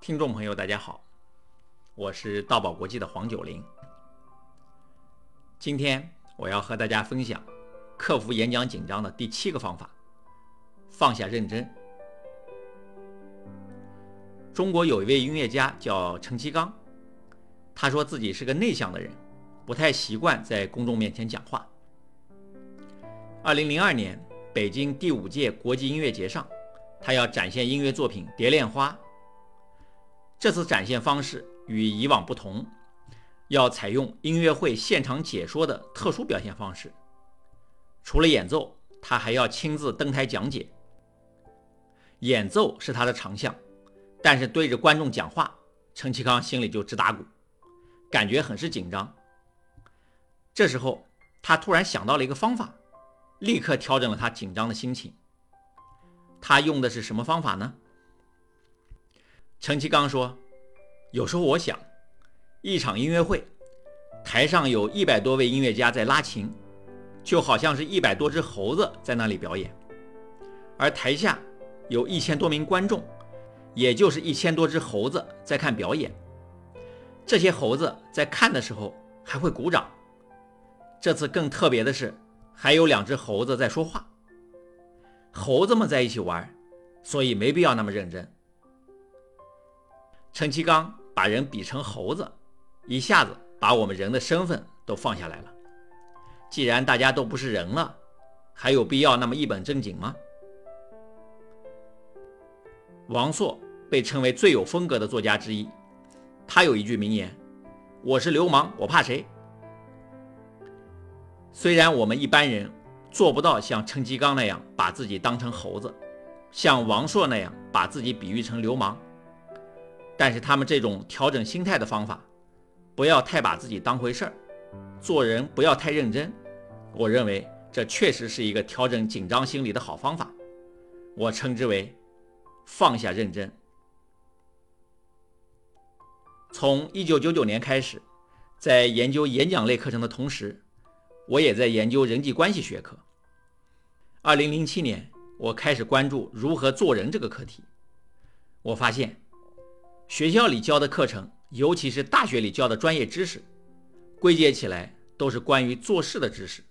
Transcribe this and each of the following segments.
听众朋友，大家好，我是道宝国际的黄九龄。今天我要和大家分享克服演讲紧张的第七个方法：放下认真。中国有一位音乐家叫陈其刚，他说自己是个内向的人，不太习惯在公众面前讲话。二零零二年，北京第五届国际音乐节上，他要展现音乐作品《蝶恋花》。这次展现方式与以往不同，要采用音乐会现场解说的特殊表现方式。除了演奏，他还要亲自登台讲解。演奏是他的长项，但是对着观众讲话，陈其康心里就直打鼓，感觉很是紧张。这时候，他突然想到了一个方法，立刻调整了他紧张的心情。他用的是什么方法呢？陈其刚说：“有时候我想，一场音乐会，台上有一百多位音乐家在拉琴，就好像是一百多只猴子在那里表演；而台下有一千多名观众，也就是一千多只猴子在看表演。这些猴子在看的时候还会鼓掌。这次更特别的是，还有两只猴子在说话。猴子们在一起玩，所以没必要那么认真。”陈其刚把人比成猴子，一下子把我们人的身份都放下来了。既然大家都不是人了，还有必要那么一本正经吗？王朔被称为最有风格的作家之一，他有一句名言：“我是流氓，我怕谁？”虽然我们一般人做不到像陈其刚那样把自己当成猴子，像王朔那样把自己比喻成流氓。但是他们这种调整心态的方法，不要太把自己当回事儿，做人不要太认真。我认为这确实是一个调整紧张心理的好方法。我称之为放下认真。从一九九九年开始，在研究演讲类课程的同时，我也在研究人际关系学科。二零零七年，我开始关注如何做人这个课题。我发现。学校里教的课程，尤其是大学里教的专业知识，归结起来都是关于做事的知识。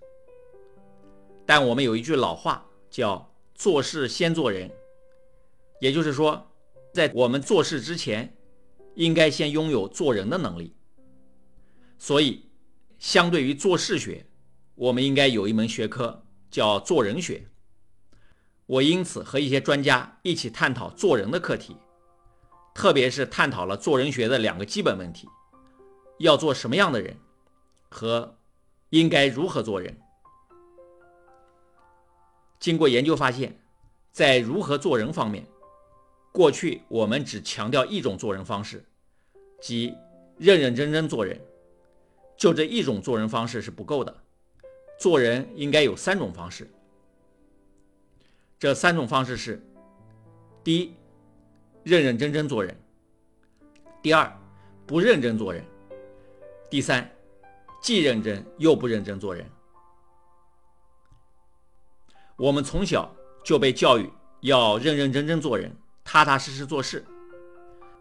但我们有一句老话叫“做事先做人”，也就是说，在我们做事之前，应该先拥有做人的能力。所以，相对于做事学，我们应该有一门学科叫做人学。我因此和一些专家一起探讨做人的课题。特别是探讨了做人学的两个基本问题：要做什么样的人，和应该如何做人。经过研究发现，在如何做人方面，过去我们只强调一种做人方式，即认认真真做人。就这一种做人方式是不够的，做人应该有三种方式。这三种方式是：第一，认认真真做人。第二，不认真做人；第三，既认真又不认真做人。我们从小就被教育要认认真真做人，踏踏实实做事，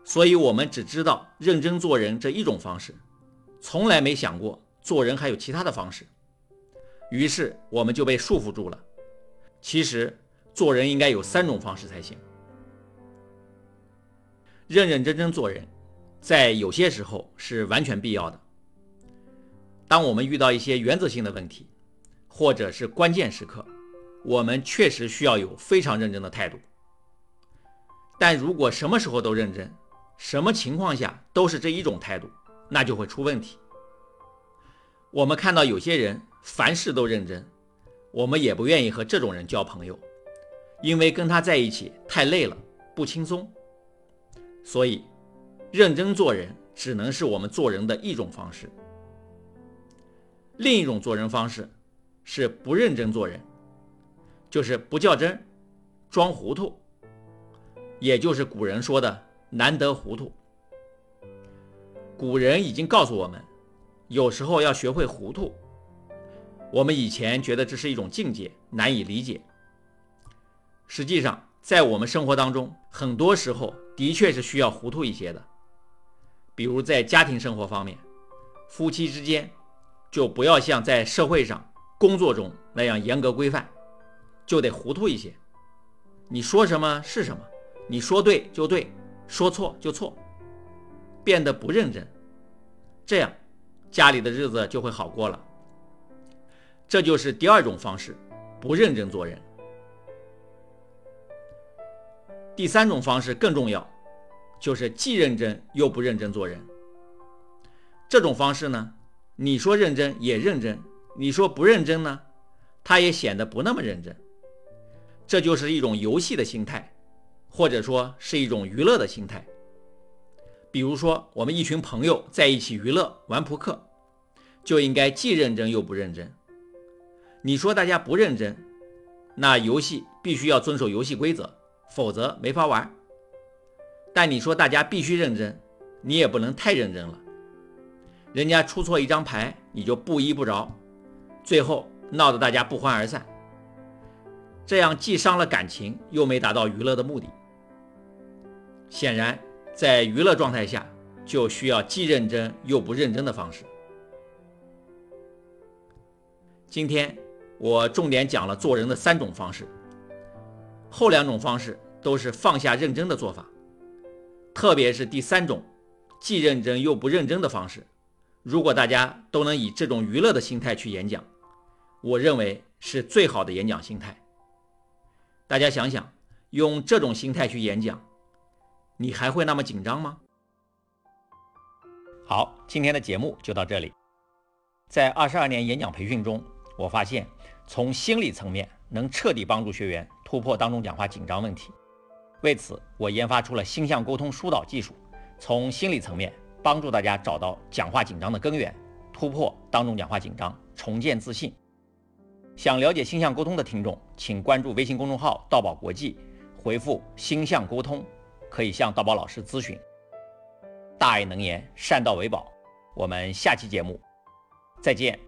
所以我们只知道认真做人这一种方式，从来没想过做人还有其他的方式。于是我们就被束缚住了。其实做人应该有三种方式才行。认认真真做人，在有些时候是完全必要的。当我们遇到一些原则性的问题，或者是关键时刻，我们确实需要有非常认真的态度。但如果什么时候都认真，什么情况下都是这一种态度，那就会出问题。我们看到有些人凡事都认真，我们也不愿意和这种人交朋友，因为跟他在一起太累了，不轻松。所以，认真做人只能是我们做人的一种方式。另一种做人方式是不认真做人，就是不较真，装糊涂，也就是古人说的“难得糊涂”。古人已经告诉我们，有时候要学会糊涂。我们以前觉得这是一种境界，难以理解。实际上，在我们生活当中，很多时候的确是需要糊涂一些的。比如在家庭生活方面，夫妻之间就不要像在社会上、工作中那样严格规范，就得糊涂一些。你说什么是什么，你说对就对，说错就错，变得不认真，这样家里的日子就会好过了。这就是第二种方式，不认真做人。第三种方式更重要，就是既认真又不认真做人。这种方式呢，你说认真也认真，你说不认真呢，他也显得不那么认真。这就是一种游戏的心态，或者说是一种娱乐的心态。比如说，我们一群朋友在一起娱乐玩扑克，就应该既认真又不认真。你说大家不认真，那游戏必须要遵守游戏规则。否则没法玩。但你说大家必须认真，你也不能太认真了。人家出错一张牌，你就不依不饶，最后闹得大家不欢而散。这样既伤了感情，又没达到娱乐的目的。显然，在娱乐状态下，就需要既认真又不认真的方式。今天我重点讲了做人的三种方式。后两种方式都是放下认真的做法，特别是第三种，既认真又不认真的方式。如果大家都能以这种娱乐的心态去演讲，我认为是最好的演讲心态。大家想想，用这种心态去演讲，你还会那么紧张吗？好，今天的节目就到这里。在二十二年演讲培训中，我发现从心理层面能彻底帮助学员。突破当众讲话紧张问题，为此我研发出了星象沟通疏导技术，从心理层面帮助大家找到讲话紧张的根源，突破当众讲话紧张，重建自信。想了解星象沟通的听众，请关注微信公众号“道宝国际”，回复“星象沟通”，可以向道宝老师咨询。大爱能言，善道为宝。我们下期节目再见。